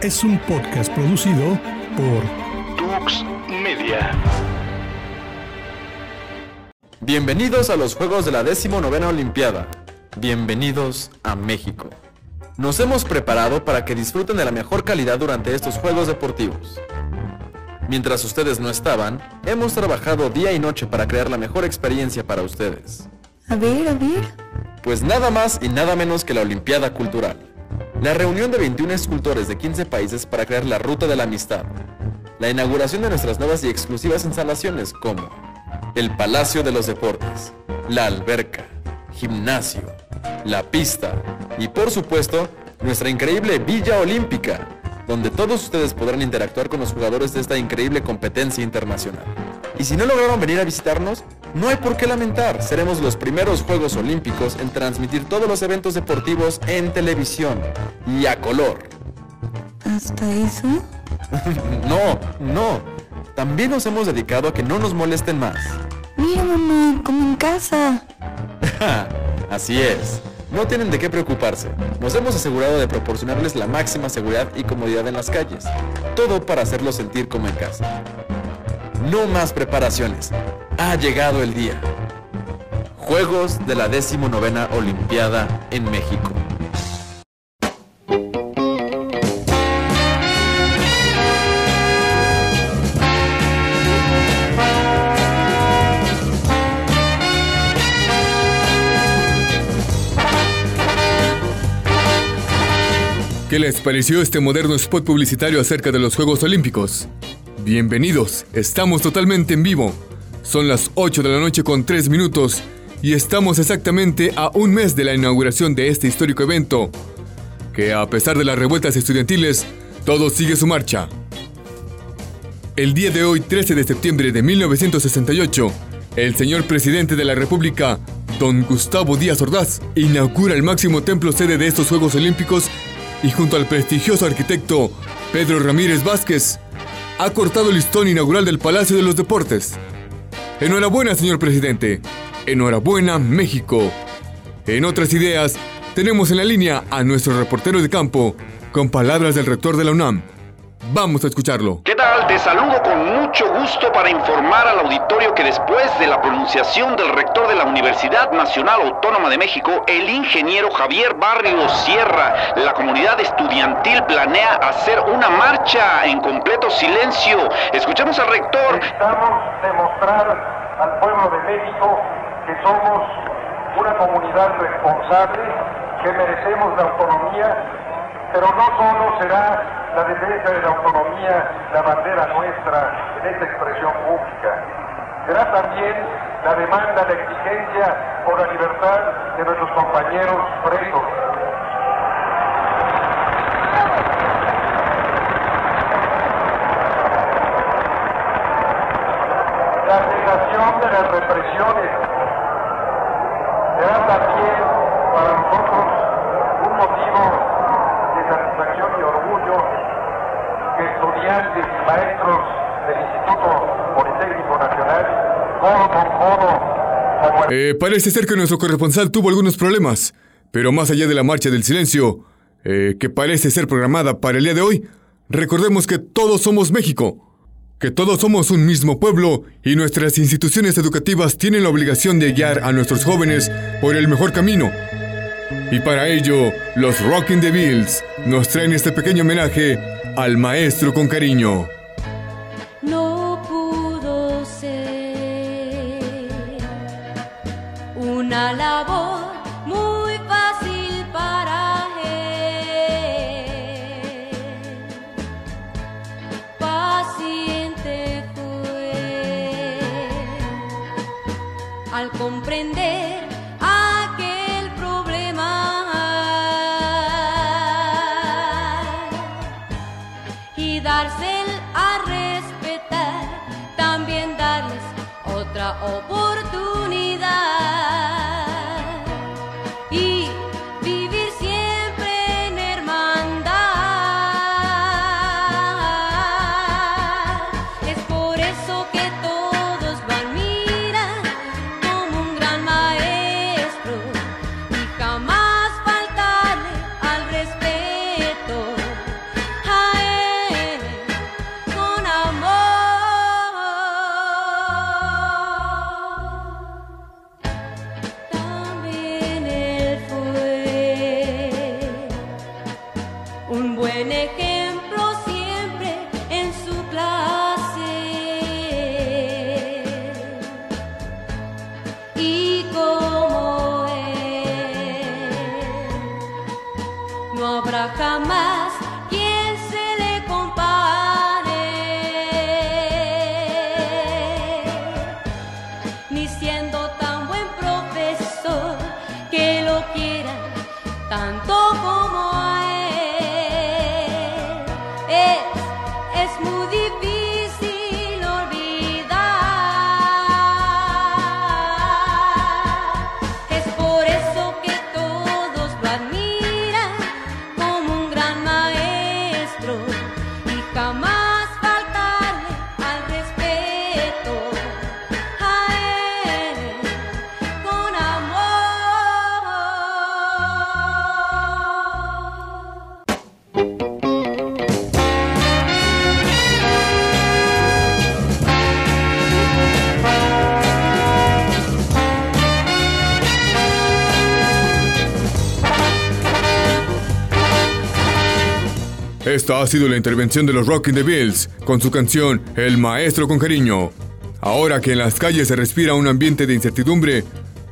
Es un podcast producido por Tux Media. Bienvenidos a los Juegos de la 19 Olimpiada. Bienvenidos a México. Nos hemos preparado para que disfruten de la mejor calidad durante estos Juegos Deportivos. Mientras ustedes no estaban, hemos trabajado día y noche para crear la mejor experiencia para ustedes. A ver, a ver. Pues nada más y nada menos que la Olimpiada Cultural. La reunión de 21 escultores de 15 países para crear la Ruta de la Amistad. La inauguración de nuestras nuevas y exclusivas instalaciones como el Palacio de los Deportes, la alberca, gimnasio, la pista y por supuesto nuestra increíble Villa Olímpica, donde todos ustedes podrán interactuar con los jugadores de esta increíble competencia internacional. Y si no lograron venir a visitarnos, no hay por qué lamentar, seremos los primeros Juegos Olímpicos en transmitir todos los eventos deportivos en televisión y a color. ¿Hasta eso? no, no. También nos hemos dedicado a que no nos molesten más. Mira, mamá, como en casa. Así es. No tienen de qué preocuparse. Nos hemos asegurado de proporcionarles la máxima seguridad y comodidad en las calles. Todo para hacerlos sentir como en casa. No más preparaciones. Ha llegado el día. Juegos de la 19 Olimpiada en México. ¿Qué les pareció este moderno spot publicitario acerca de los Juegos Olímpicos? Bienvenidos, estamos totalmente en vivo. Son las 8 de la noche con 3 minutos y estamos exactamente a un mes de la inauguración de este histórico evento, que a pesar de las revueltas estudiantiles, todo sigue su marcha. El día de hoy, 13 de septiembre de 1968, el señor presidente de la República, don Gustavo Díaz Ordaz, inaugura el máximo templo sede de estos Juegos Olímpicos y junto al prestigioso arquitecto Pedro Ramírez Vázquez, ha cortado el listón inaugural del Palacio de los Deportes. Enhorabuena, señor presidente. Enhorabuena, México. En otras ideas, tenemos en la línea a nuestro reportero de campo con palabras del rector de la UNAM. Vamos a escucharlo. ¿Qué tal? Saludo con mucho gusto para informar al auditorio que después de la pronunciación del rector de la Universidad Nacional Autónoma de México, el ingeniero Javier Barrios Sierra, la comunidad estudiantil planea hacer una marcha en completo silencio. Escuchamos al rector. Necesitamos demostrar al pueblo de México que somos una comunidad responsable, que merecemos la autonomía, pero no solo será la defensa de la autonomía la bandera nuestra en esta expresión pública. Será también la demanda, la exigencia por la libertad de nuestros compañeros presos. La negación de las represiones será también para nosotros un motivo de satisfacción y orgullo que estudiantes y maestros del Instituto Politécnico Nacional, codo con codo, como el Eh, parece ser que nuestro corresponsal tuvo algunos problemas, pero más allá de la marcha del silencio, eh, que parece ser programada para el día de hoy, recordemos que todos somos México, que todos somos un mismo pueblo y nuestras instituciones educativas tienen la obligación de guiar a nuestros jóvenes por el mejor camino. Y para ello, los Rockin' the Bills nos traen este pequeño homenaje al maestro con cariño. Una へと Ha sido la intervención de los Rockin' the Bills con su canción El Maestro con Cariño. Ahora que en las calles se respira un ambiente de incertidumbre,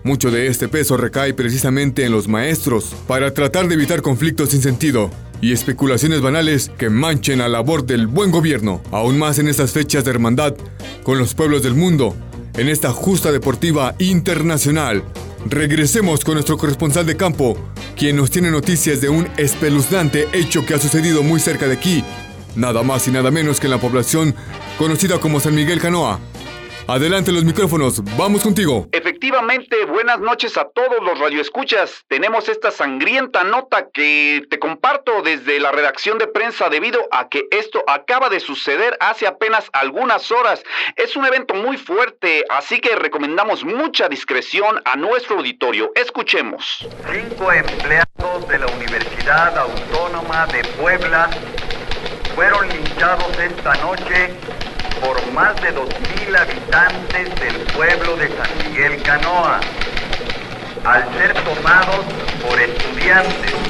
mucho de este peso recae precisamente en los maestros para tratar de evitar conflictos sin sentido y especulaciones banales que manchen la labor del buen gobierno, aún más en estas fechas de hermandad con los pueblos del mundo, en esta justa deportiva internacional. Regresemos con nuestro corresponsal de campo, quien nos tiene noticias de un espeluznante hecho que ha sucedido muy cerca de aquí, nada más y nada menos que en la población conocida como San Miguel Canoa. Adelante los micrófonos, vamos contigo. Efectivamente, buenas noches a todos los radioescuchas. Tenemos esta sangrienta nota que te comparto desde la redacción de prensa debido a que esto acaba de suceder hace apenas algunas horas. Es un evento muy fuerte, así que recomendamos mucha discreción a nuestro auditorio. Escuchemos. Cinco empleados de la Universidad Autónoma de Puebla fueron linchados esta noche por más de 2.000 habitantes del pueblo de San Miguel Canoa, al ser tomados por estudiantes.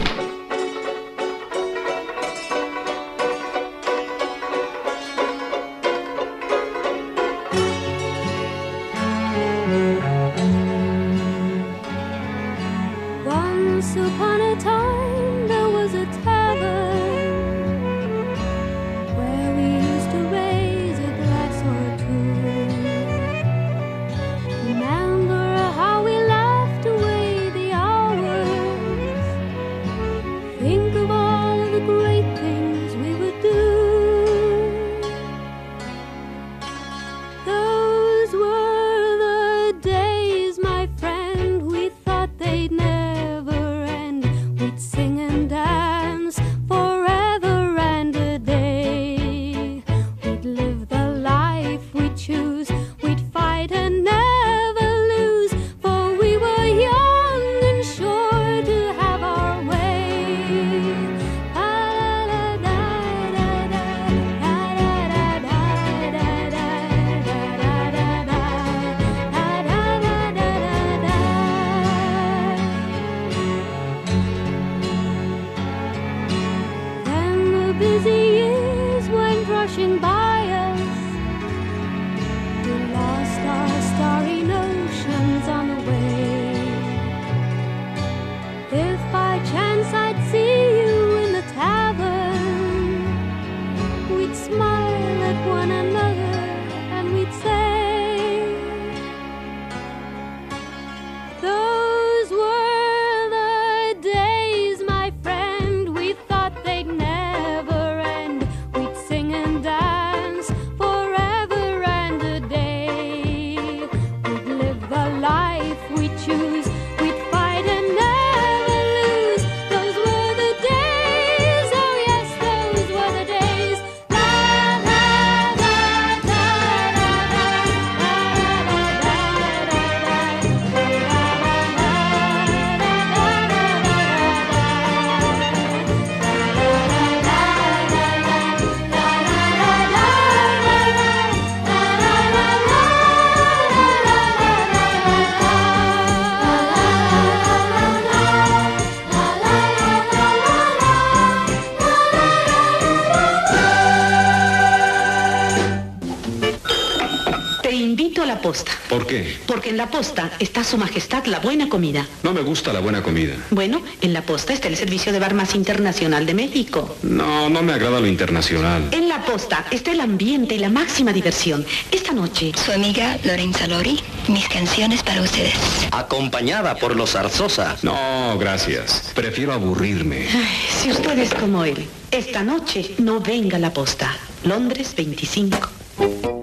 ¿Por qué? Porque en la posta está su majestad la buena comida. No me gusta la buena comida. Bueno, en la posta está el servicio de bar más internacional de México. No, no me agrada lo internacional. En la posta está el ambiente y la máxima diversión. Esta noche. Su amiga Lorenza Lori, mis canciones para ustedes. Acompañada por los Zarzosa. No, gracias. Prefiero aburrirme. Ay, si usted es como él, esta noche no venga la posta. Londres 25.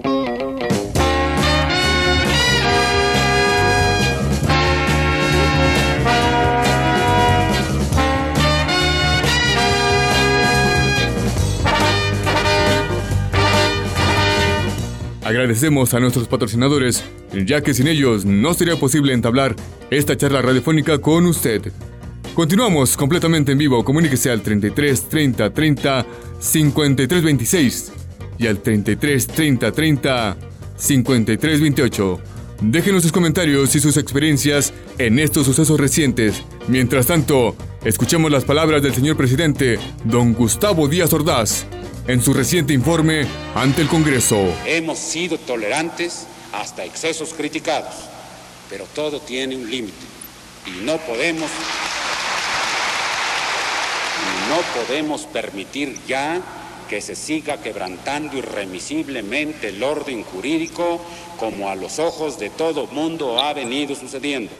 Agradecemos a nuestros patrocinadores, ya que sin ellos no sería posible entablar esta charla radiofónica con usted. Continuamos completamente en vivo. Comuníquese al 33 30 30 53 26 y al 33 30 30 53 28. Déjenos sus comentarios y sus experiencias en estos sucesos recientes. Mientras tanto, escuchemos las palabras del señor presidente, don Gustavo Díaz Ordaz, en su reciente informe ante el Congreso. Hemos sido tolerantes hasta excesos criticados, pero todo tiene un límite y no podemos no podemos permitir ya que se siga quebrantando irremisiblemente el orden jurídico como a los ojos de todo mundo ha venido sucediendo.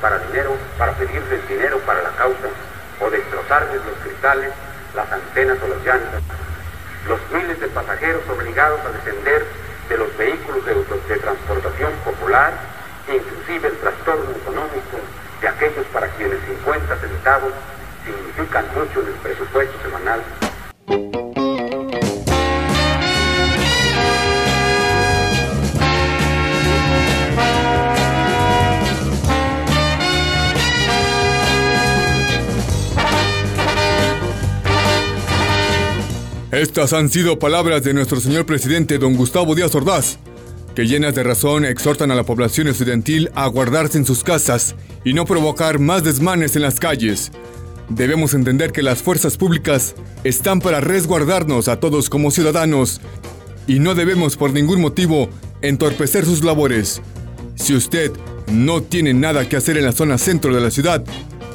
Para dinero, para pedirles dinero para la causa, o destrozarles los cristales, las antenas o las llantas. Los miles de pasajeros obligados a descender de los vehículos de, transportación popular, inclusive el trastorno económico de aquellos para quienes 50 centavos significan mucho en el presupuesto semanal. Estas han sido palabras de nuestro señor presidente don Gustavo Díaz Ordaz que llenas de razón exhortan a la población estudiantil a guardarse en sus casas y no provocar más desmanes en las calles. Debemos entender que las fuerzas públicas están para resguardarnos a todos como ciudadanos y no debemos por ningún motivo entorpecer sus labores. Si usted no tiene nada que hacer en la zona centro de la ciudad,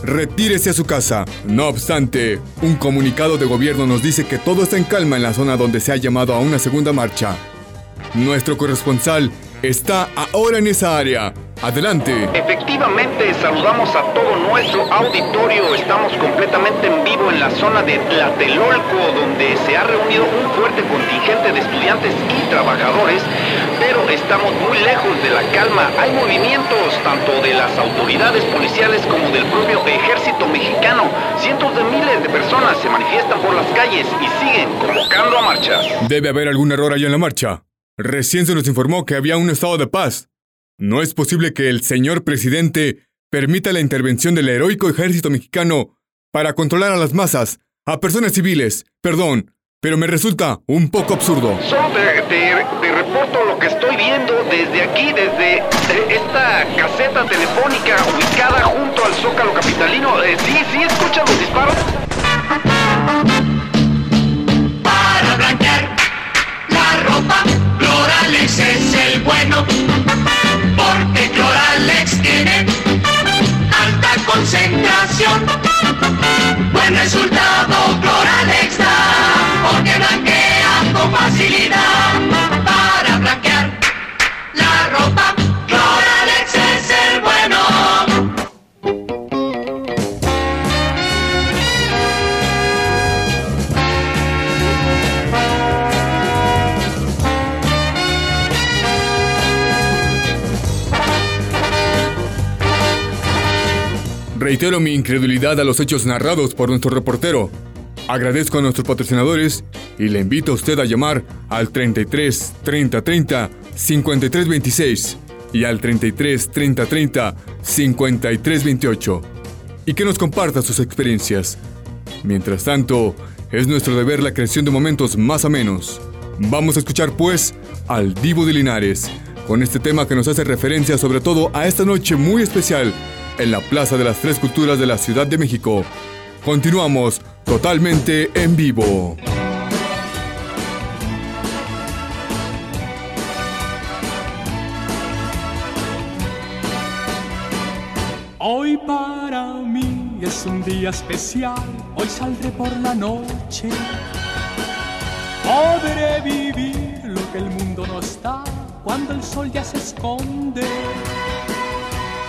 retírese a su casa. No obstante, un comunicado de gobierno nos dice que todo está en calma en la zona donde se ha llamado a una segunda marcha. Nuestro corresponsal está ahora en esa área. Adelante. Efectivamente, saludamos a todo nuestro auditorio. Estamos completamente en vivo en la zona de Tlatelolco, donde se ha reunido un fuerte contingente de estudiantes y trabajadores, pero estamos muy lejos de la calma. Hay movimientos tanto de las autoridades policiales como del propio ejército mexicano. Cientos de miles de personas se manifiestan por las calles y siguen convocando a marchas. Debe haber algún error allá en la marcha. Recién se nos informó que había un estado de paz. No es posible que el señor presidente permita la intervención del heroico ejército mexicano para controlar a las masas, a personas civiles. Perdón, pero me resulta un poco absurdo. Solo te, te- te reporto lo que estoy viendo desde aquí, desde eh, esta caseta telefónica ubicada junto al Zócalo Capitalino. Eh, sí, sí, escuchan los disparos. Reitero mi incredulidad a los hechos narrados por nuestro reportero. Agradezco a nuestros patrocinadores y le invito a usted a llamar al 33 30 30 53 26 y al 33 30 30 53 28 y que nos comparta sus experiencias. Mientras tanto, es nuestro deber la creación de momentos más amenos. Vamos a escuchar pues al Divo de Linares con este tema que nos hace referencia sobre todo a esta noche muy especial en la Plaza de las Tres Culturas de la Ciudad de México. Continuamos totalmente en vivo. Hoy para mí es un día especial, hoy saldré por la noche. Podré vivir lo que el mundo no está cuando el sol ya se esconde.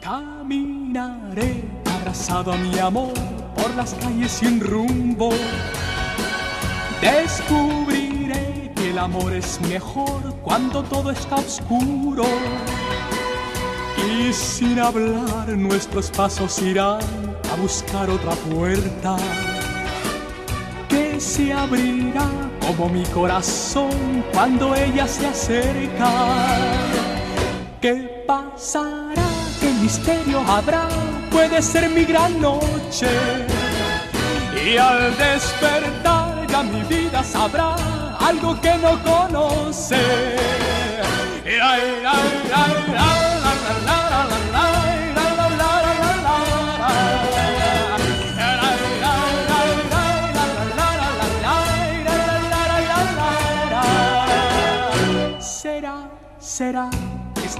Caminaré abrazado a mi amor por las calles sin rumbo. Descubriré que el amor es mejor cuando todo está oscuro. Y sin hablar nuestros pasos irán a buscar otra puerta que se abrirá como mi corazón cuando ella se acerca. ¿Qué pasará? ¿Qué misterio habrá? Puede ser mi gran noche. Y al despertar ya mi vida sabrá algo que no conoce. Ay, ay, ay, será, será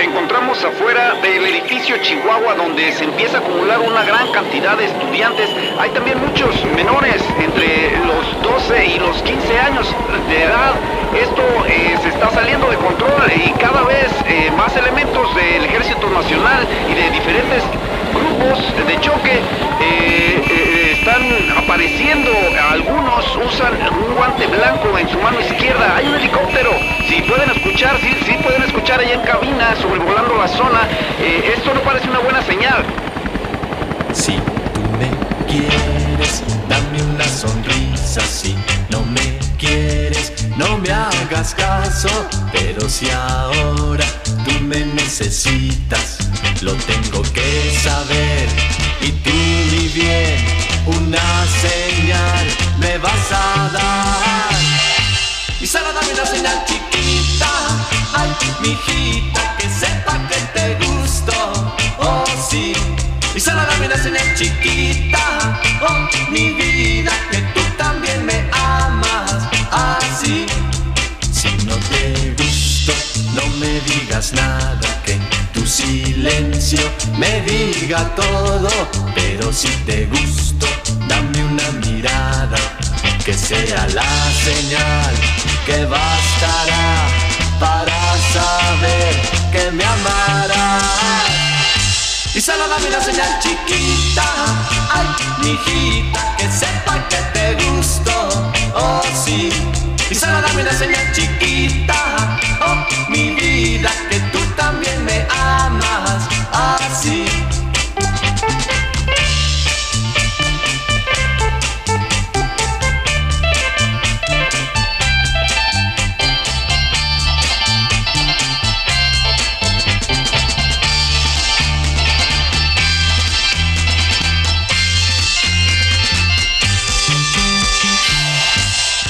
Encontramos afuera del edificio Chihuahua donde se empieza a acumular una gran cantidad de estudiantes. Hay también muchos menores entre los 12 y los 15 años de edad. Esto eh, se está saliendo de control y cada vez eh, más elementos del Ejército Nacional y de diferentes grupos de choque eh, eh, están apareciendo. Algunos usan un guante blanco en su mano izquierda. Hay un helicóptero. Si pueden escuchar, sí, sí pueden escuchar ahí en cabina sobrevolando la zona. Eh, esto no parece una buena señal. Si tú me quieres, dame una sonrisa. Si no me quieres, no me hagas caso. Pero si ahora tú me necesitas, lo tengo que saber. Y tú, mi bien, una señal me vas a dar. Y solo dame una señal chiquita, ay, mijita, que sepa que te gusto, oh sí. Y solo dame una señal chiquita, oh mi vida, que tú también me amas, así. Si no te gusto, no me digas nada, silencio me diga todo. Pero si te gusto, dame una mirada, que sea la señal que bastará para saber que me amarás. Y solo dame una señal chiquita, ay, mijita, que sepa que te gusto, oh sí. Y solo dame una señal chiquita, oh mi vida, que tú también me amas, así.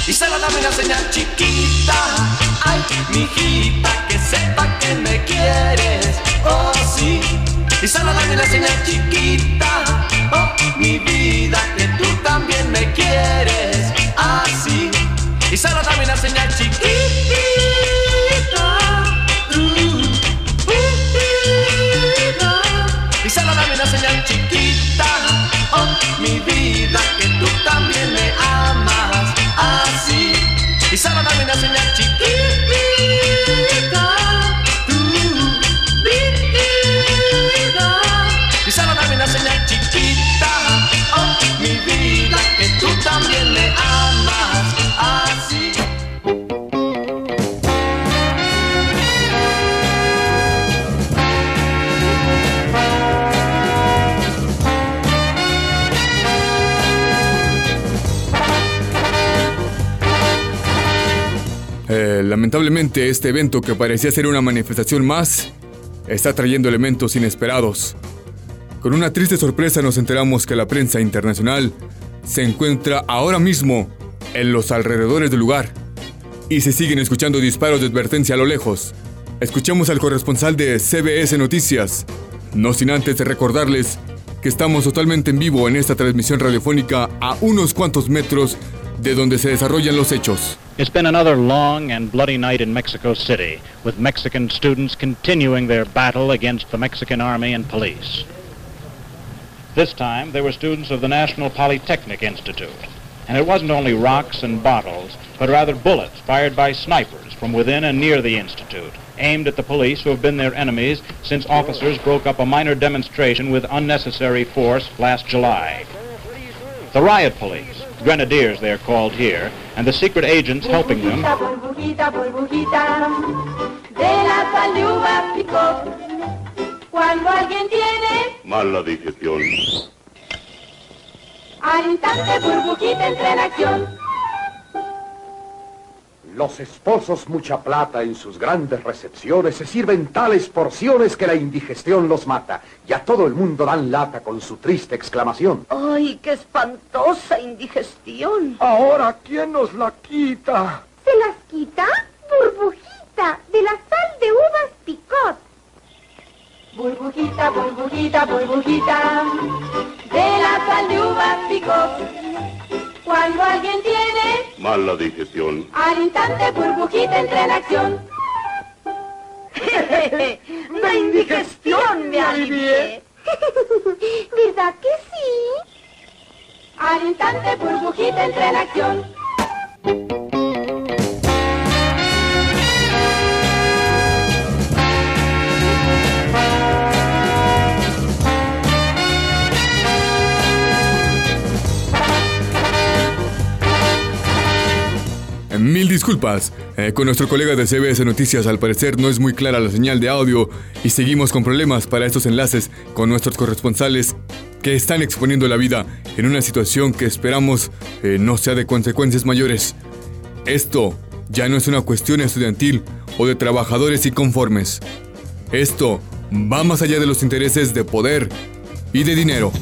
Y solo dame chiquita, ay, mijita, que sepa que me. Y solo dame una señal chiquita, oh mi vida, que tú también me quieres, así. Y solo dame una señal lamentablemente, este evento que parecía ser una manifestación más, está trayendo elementos inesperados. Con una triste sorpresa nos enteramos que la prensa internacional se encuentra ahora mismo en los alrededores del lugar y se siguen escuchando disparos de advertencia a lo lejos. Escuchemos al corresponsal de CBS Noticias, no sin antes de recordarles que estamos totalmente en vivo en esta transmisión radiofónica a unos cuantos metros de donde se desarrollan los hechos. It's been another long and bloody night in Mexico City, with Mexican students continuing their battle against the Mexican Army and police. This time, they were students of the National Polytechnic Institute, and it wasn't only rocks and bottles, but rather bullets fired by snipers from within and near the Institute, aimed at the police who have been their enemies since officers broke up a minor demonstration with unnecessary force last July. The riot police, grenadiers they're called here, and the secret agents helping them burbujita, burbujita, de la paluba picó. Cuando alguien tiene Mala digestión. al instante burbujita entra en acción. Los esposos mucha plata en sus grandes recepciones se sirven tales porciones que la indigestión los mata. Y a todo el mundo dan lata con su triste exclamación. ¡Ay, qué espantosa indigestión! Ahora, ¿quién nos la quita? ¿Se las quita? Burbujita, de la sal de uvas picot. Burbujita, burbujita, burbujita, de la sal de uvas picot. Cuando alguien tiene Mala digestión. al instante burbujita entra en acción. ¡La indigestión me alivié! ¿Verdad que sí? Al instante burbujita entra en acción. Mil disculpas. Eh, con nuestro colega de CBS Noticias al parecer no es muy clara la señal de audio y seguimos con problemas para estos enlaces con nuestros corresponsales que están exponiendo la vida en una situación que esperamos eh, no sea de consecuencias mayores. Esto ya no es una cuestión estudiantil o de trabajadores inconformes. Esto va más allá de los intereses de poder y de dinero.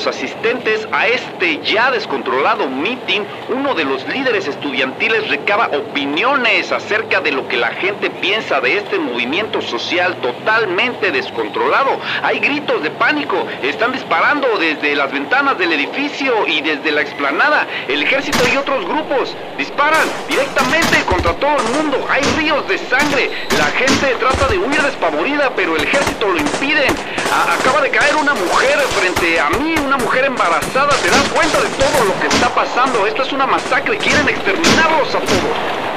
Los asistentes a este ya descontrolado meeting. Uno de los líderes estudiantiles recaba opiniones acerca de lo que la gente piensa de este movimiento social totalmente descontrolado. Hay gritos de pánico, están disparando desde las ventanas del edificio y desde la explanada. El ejército y otros grupos disparan directamente contra todo el mundo. Hay ríos de sangre. La gente trata de huir despavorida, pero el ejército lo impide. Acaba de caer una mujer frente a mí, una mujer embarazada. ¿Te das cuenta de todo lo que está pasando? Esto es una masacre. Quieren exterminarlos a todos.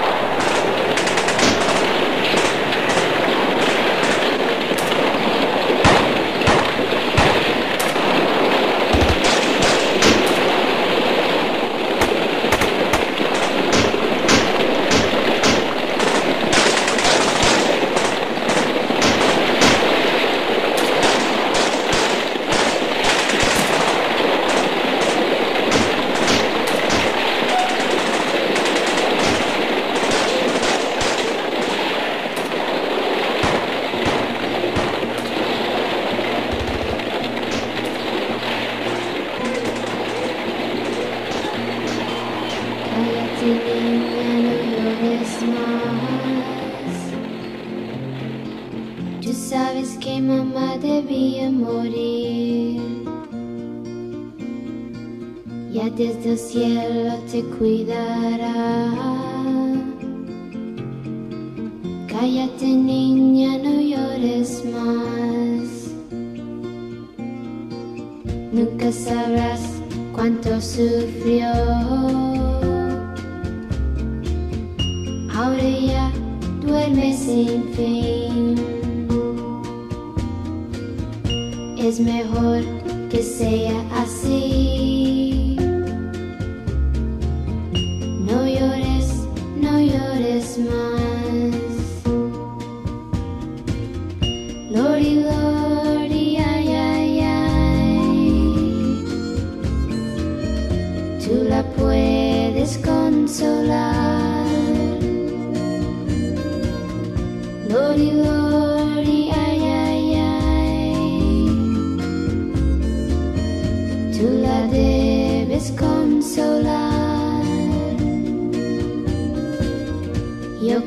Es mejor que sea así. No llores, no llores más.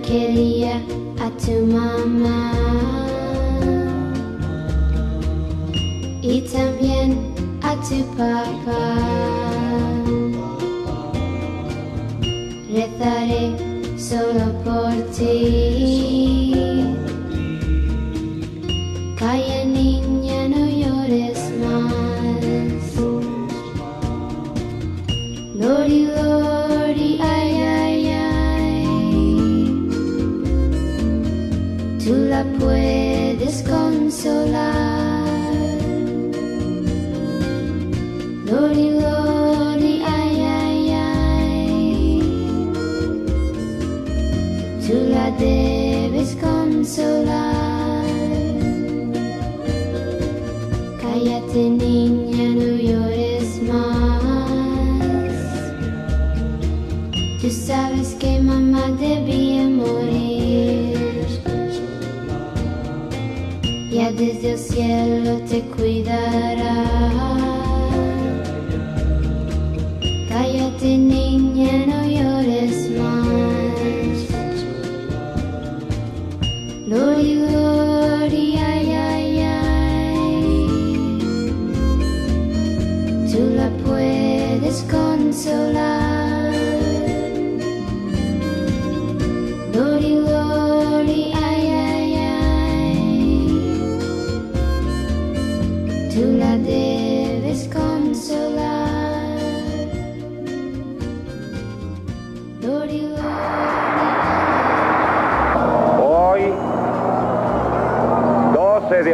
Quería a tu mamá y también a tu papá. Rezaré solo desde el cielo te cuidará.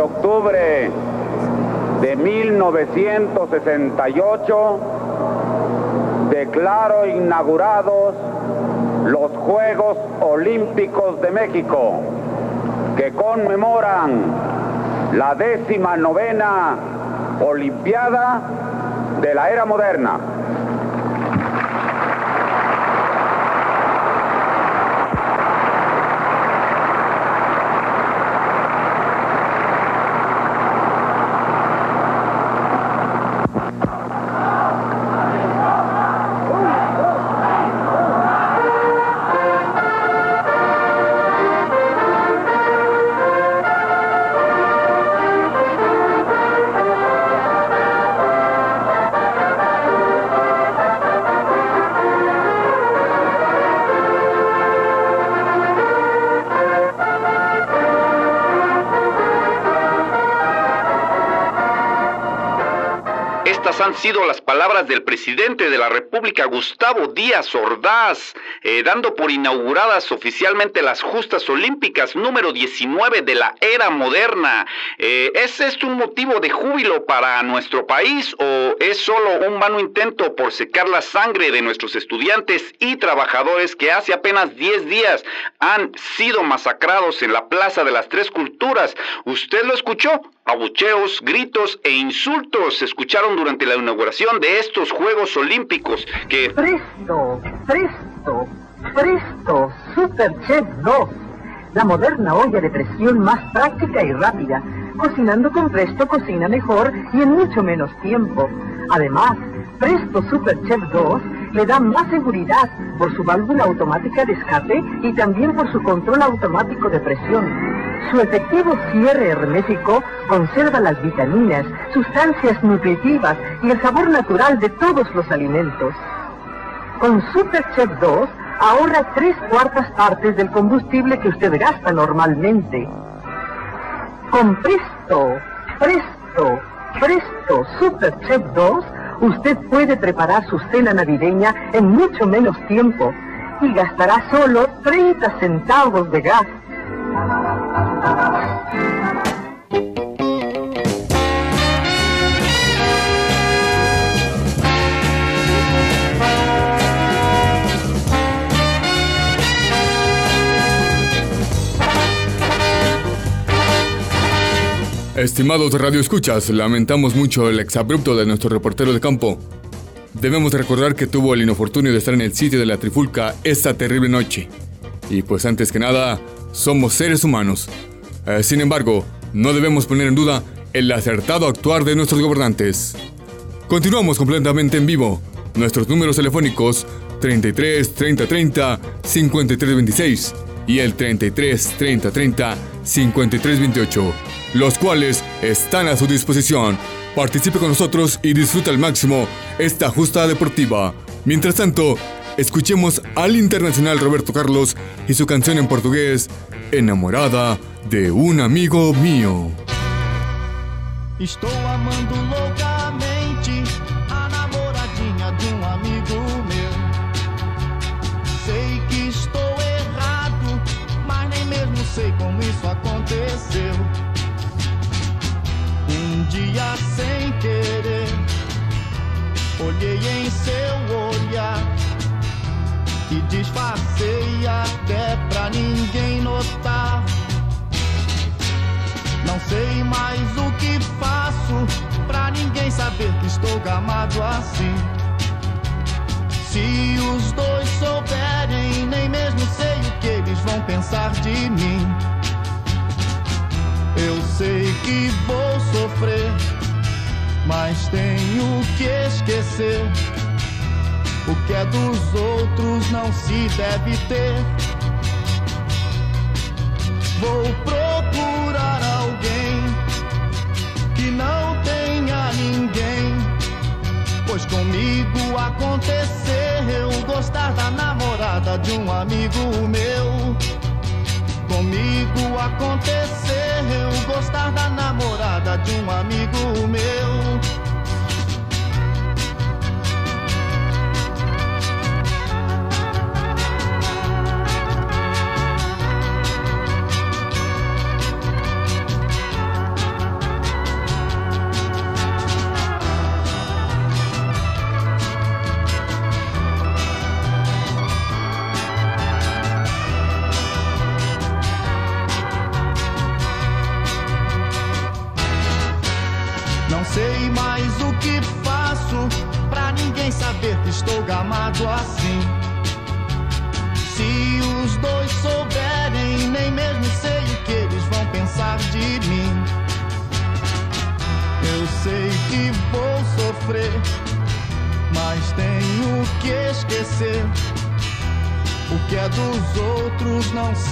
Octubre de 1968, declaro inaugurados los Juegos Olímpicos de México, que conmemoran la décima novena Olimpiada de la era moderna. Han sido las palabras del presidente de la República, Gustavo Díaz Ordaz, eh, dando por inauguradas oficialmente las justas olímpicas número 19 de la era moderna. Eh, ¿Es esto un motivo de júbilo para nuestro país o es solo un vano intento por secar la sangre de nuestros estudiantes y trabajadores que hace apenas 10 días han sido masacrados en la Plaza de las Tres Culturas? ¿Usted lo escuchó? Abucheos, gritos e insultos se escucharon durante la inauguración de estos Juegos Olímpicos que... Presto, presto, presto, Super Chef 2. La moderna olla de presión más práctica y rápida. Cocinando con Presto cocina mejor y en mucho menos tiempo. Además, Presto Super Chef 2 le da más seguridad por su válvula automática de escape y también por su control automático de presión. Su efectivo cierre hermético conserva las vitaminas, sustancias nutritivas y el sabor natural de todos los alimentos. Con Super Chef 2 ahorra tres cuartas partes del combustible que usted gasta normalmente. Con Presto, Presto, Presto Super Chef 2, usted puede preparar su cena navideña en mucho menos tiempo y gastará solo 30 centavos de gas. Estimados radioescuchas, lamentamos mucho el exabrupto de nuestro reportero de campo. Debemos recordar que tuvo el inofortunio de estar en el sitio de la trifulca esta terrible noche. Y pues antes que nada, somos seres humanos. Eh, sin embargo, no debemos poner en duda el acertado actuar de nuestros gobernantes. Continuamos completamente en vivo. Nuestros números telefónicos 33 30 30 53 26 y el 33 30 30 53 28, los cuales están a su disposición. Participe con nosotros y disfruta al máximo esta justa deportiva. Mientras tanto, escuchemos al internacional Roberto Carlos y su canción en portugués, Enamorada de un amigo mío. Amando disfarcei até pra ninguém notar. Não sei mais o que faço pra ninguém saber que estou gamado assim. Se os dois souberem, nem mesmo sei o que eles vão pensar de mim. Eu sei que vou sofrer, mas tenho que esquecer. O que é dos outros não se deve ter. Vou procurar alguém que não tenha ninguém. Pois comigo aconteceu gostar da namorada de um amigo meu. Comigo aconteceu gostar da namorada de um amigo meu.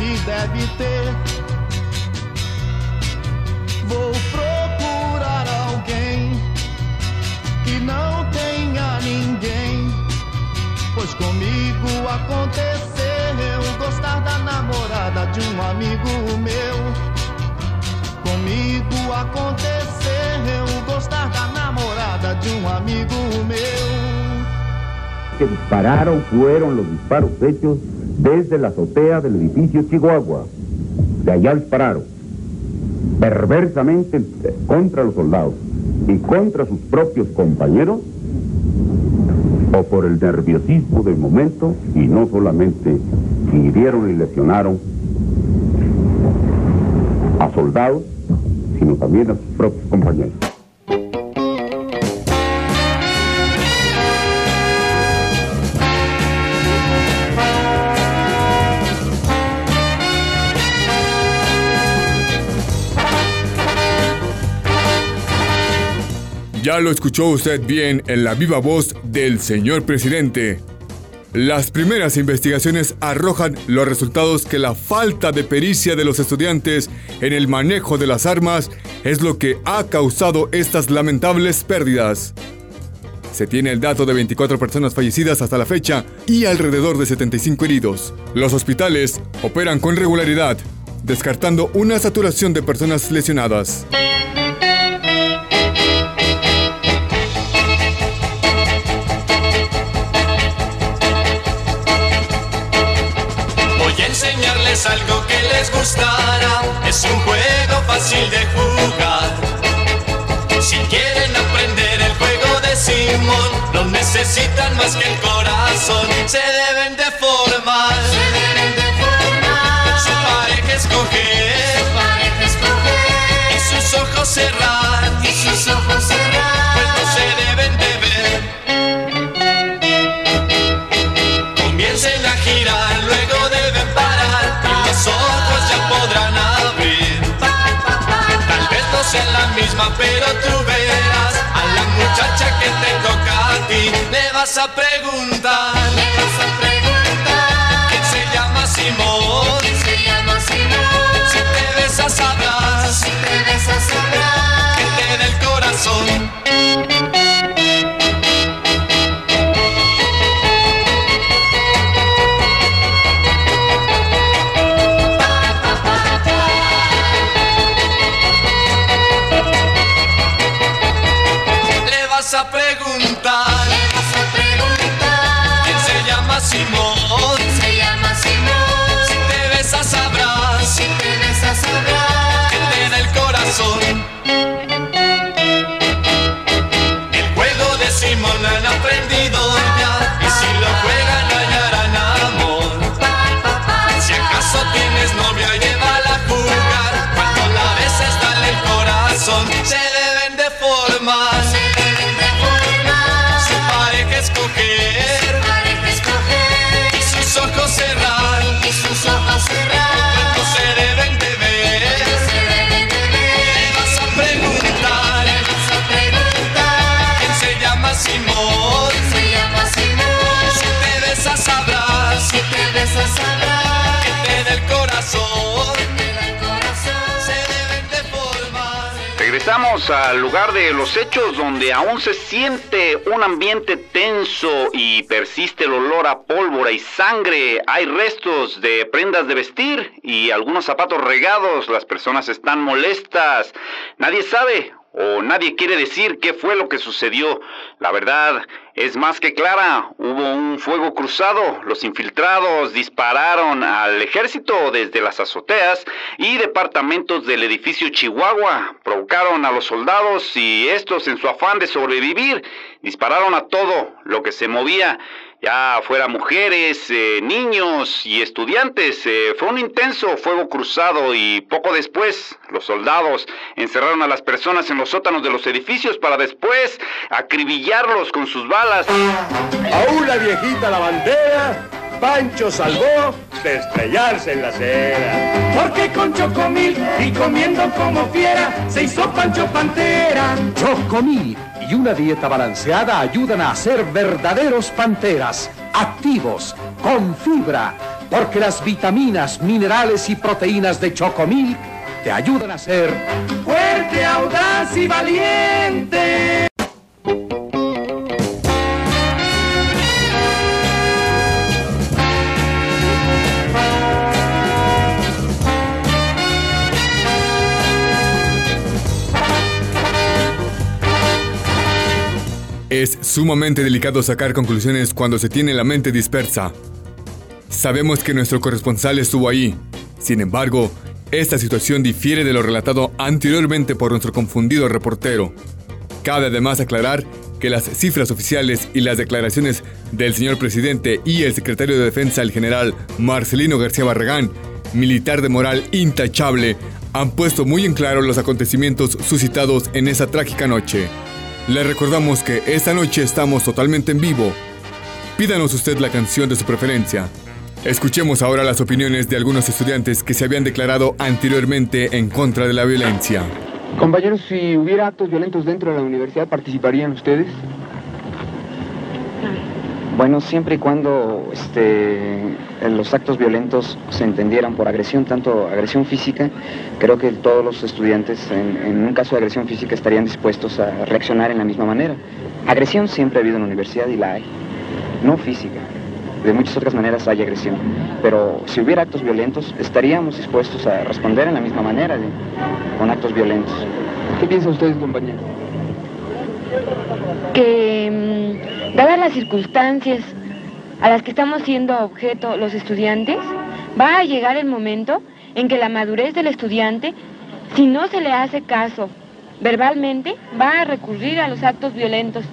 Se deve ter. Vou procurar alguém que não tenha ninguém. Pois comigo aconteceu gostar da namorada de um amigo meu. Comigo aconteceu gostar da namorada de um amigo meu. que dispararon fueron los disparos hechos desde la azotea del edificio Chihuahua. De allá dispararon, perversamente contra los soldados y contra sus propios compañeros, o por el nerviosismo del momento, y no solamente hirieron y lesionaron a soldados, sino también a sus propios compañeros. Ya lo escuchó usted bien en la viva voz del señor presidente. Las primeras investigaciones arrojan los resultados que la falta de pericia de los estudiantes en el manejo de las armas es lo que ha causado estas lamentables pérdidas. Se tiene el dato de 24 personas fallecidas hasta la fecha y alrededor de 75 heridos. Los hospitales operan con regularidad, descartando una saturación de personas lesionadas. Simón, no necesitan más que el corazón. Se deben de formar. Se deben de formar. Su pareja escoger. Su pareja escoger. Y sus ojos cerrar. Y sus ojos cerrar. Pues no se deben de ver. Comiencen a girar, luego deben parar y los ojos ya podrán abrir. Tal vez no sea la misma, pero tú verás muchacha que te toca a ti. Le vas a preguntar, le vas a preguntar quién se llama Simón. ¿Quién se llama Simón? Si te besas sabrás, si te besas sabrás que te dé el corazón. Regresamos al lugar de los hechos donde aún se siente un ambiente tenso y persiste el olor a pólvora y sangre. Hay restos de prendas de vestir y algunos zapatos regados. Las personas están molestas. Nadie sabe o nadie quiere decir qué fue lo que sucedió. La verdad es más que clara. Hubo un fuego cruzado. Los infiltrados dispararon al ejército desde las azoteas y departamentos del edificio Chihuahua. Provocaron a los soldados y estos en su afán de sobrevivir dispararon a todo lo que se movía ya fuera mujeres, eh, niños y estudiantes. Eh, fue un intenso fuego cruzado y poco después los soldados encerraron a las personas en los sótanos de los edificios para después acribillarlos con sus balas. A una viejita lavandera, Pancho salvó de estrellarse en la acera. Porque con Chocomil y comiendo como fiera se hizo Pancho Pantera. Chocomil y una dieta balanceada ayudan a ser verdaderos panteras, activos, con fibra, porque las vitaminas, minerales y proteínas de Chocomil te ayudan a ser Fuerte, audaz y valiente. Es sumamente delicado sacar conclusiones cuando se tiene la mente dispersa. Sabemos que nuestro corresponsal estuvo ahí. Sin embargo, esta situación difiere de lo relatado anteriormente por nuestro confundido reportero. Cabe además aclarar que las cifras oficiales y las declaraciones del señor presidente y el secretario de Defensa, el general Marcelino García Barragán, militar de moral intachable, han puesto muy en claro los acontecimientos suscitados en esa trágica noche. Le recordamos que esta noche estamos totalmente en vivo. Pídanos usted la canción de su preferencia. Escuchemos ahora las opiniones de algunos estudiantes que se habían declarado anteriormente en contra de la violencia. Compañeros, si hubiera actos violentos dentro de la universidad, ¿participarían ustedes? Bueno, siempre y cuando este, los actos violentos se entendieran por agresión, tanto agresión física, creo que todos los estudiantes en, un caso de agresión física estarían dispuestos a reaccionar en la misma manera. Agresión siempre ha habido en la universidad y la hay, no física. De muchas otras maneras hay agresión, pero si hubiera actos violentos estaríamos dispuestos a responder en la misma manera, con actos violentos. ¿Qué piensan ustedes, compañeros? Que mm, dadas las circunstancias a las que estamos siendo objeto los estudiantes, va a llegar el momento en que la madurez del estudiante, si no se le hace caso verbalmente, va a recurrir a los actos violentos,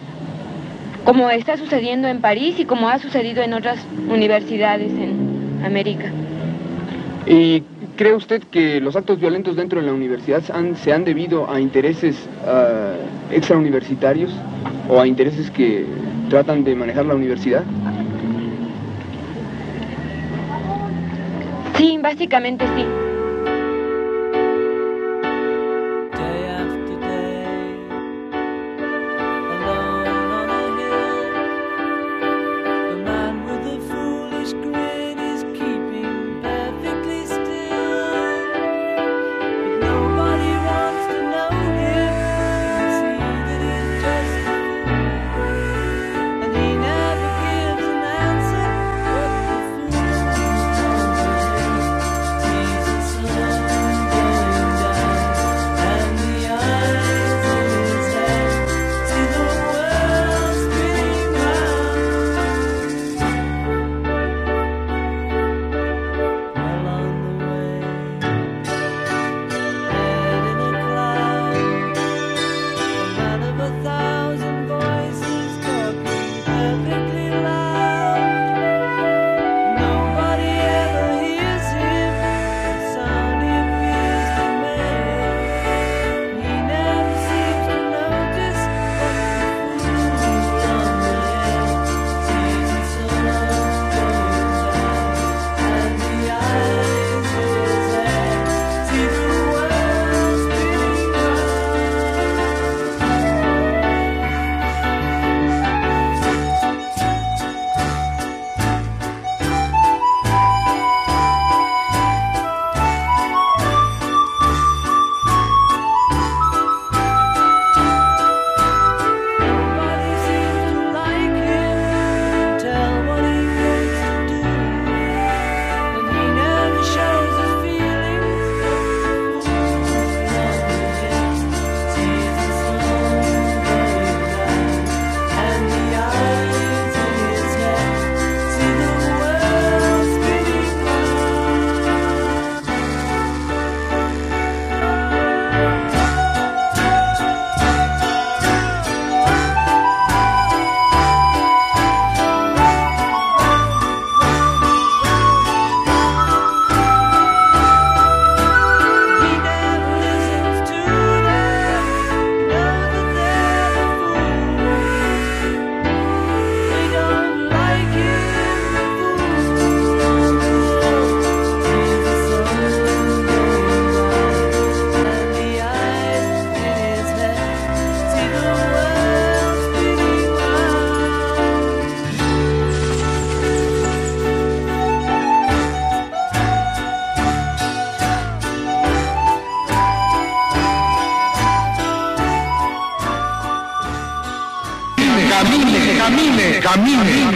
como está sucediendo en París y como ha sucedido en otras universidades en América. ¿Y cree usted que los actos violentos dentro de la universidad se han debido a intereses ah, extrauniversitarios o a intereses que tratan de manejar la universidad? Sí, básicamente sí.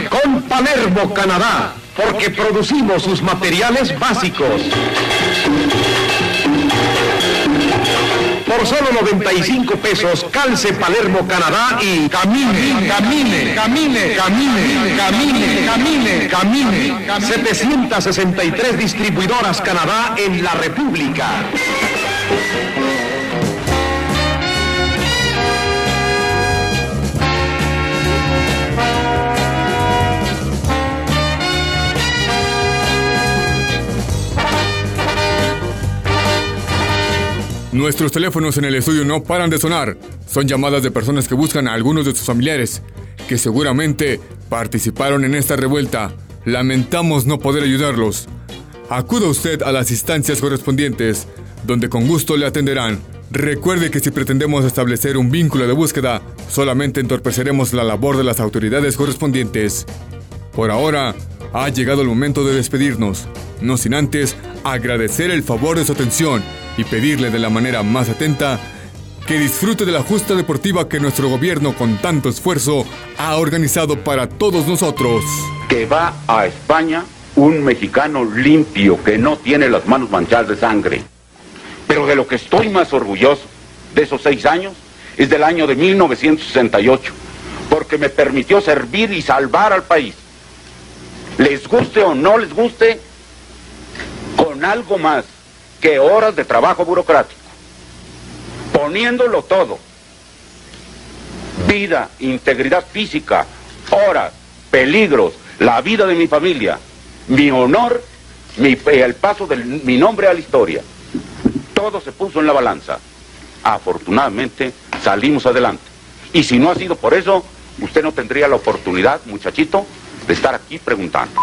Con Palermo, Canadá, porque producimos sus materiales básicos. Por solo 95 pesos, calce Palermo, Canadá y camine, camine, camine, camine, camine, camine, camine. 763 distribuidoras Canadá en la República. Nuestros teléfonos en el estudio no paran de sonar. Son llamadas de personas que buscan a algunos de sus familiares, que seguramente participaron en esta revuelta. Lamentamos no poder ayudarlos. Acuda usted a las instancias correspondientes, donde con gusto le atenderán. Recuerde que si pretendemos establecer un vínculo de búsqueda, solamente entorpeceremos la labor de las autoridades correspondientes. Por ahora, ha llegado el momento de despedirnos, no sin antes agradecer el favor de su atención y pedirle de la manera más atenta que disfrute de la justa deportiva que nuestro gobierno con tanto esfuerzo ha organizado para todos nosotros. Que va a España un mexicano limpio que no tiene las manos manchadas de sangre. Pero de lo que estoy más orgulloso de esos seis años es del año de 1968, porque me permitió servir y salvar al país. Les guste o no les guste, con algo más que horas de trabajo burocrático, poniéndolo todo, vida, integridad física, horas, peligros, la vida de mi familia, mi honor, mi, el paso de mi nombre a la historia. Todo se puso en la balanza. Afortunadamente salimos adelante. Y si no ha sido por eso, usted no tendría la oportunidad, muchachito, de estar aquí preguntando.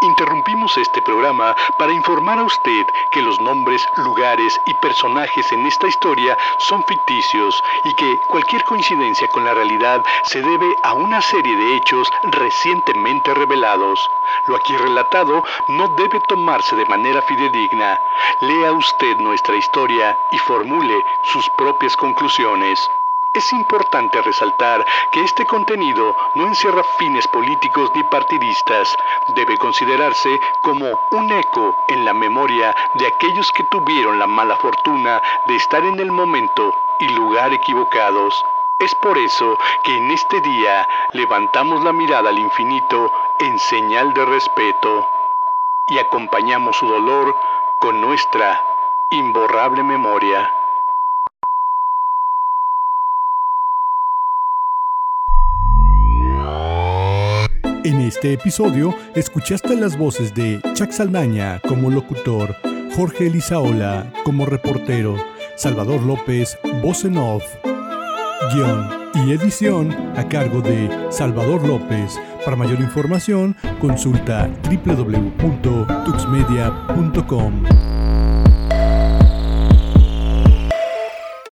Interrumpimos este programa para informar a usted que los nombres, lugares y personajes en esta historia son ficticios y que cualquier coincidencia con la realidad se debe a una serie de hechos recientemente revelados. Lo aquí relatado no debe tomarse de manera fidedigna. Lea usted nuestra historia y formule sus propias conclusiones. Es importante resaltar que este contenido no encierra fines políticos ni partidistas. Debe considerarse como un eco en la memoria de aquellos que tuvieron la mala fortuna de estar en el momento y lugar equivocados. Es por eso que en este día levantamos la mirada al infinito en señal de respeto y acompañamos su dolor con nuestra imborrable memoria. En este episodio escuchaste las voces de Chuck Saldaña como locutor, Jorge Elizaola como reportero, Salvador López, voz en off, guion y edición a cargo de Salvador López. Para mayor información, consulta www.tuxmedia.com.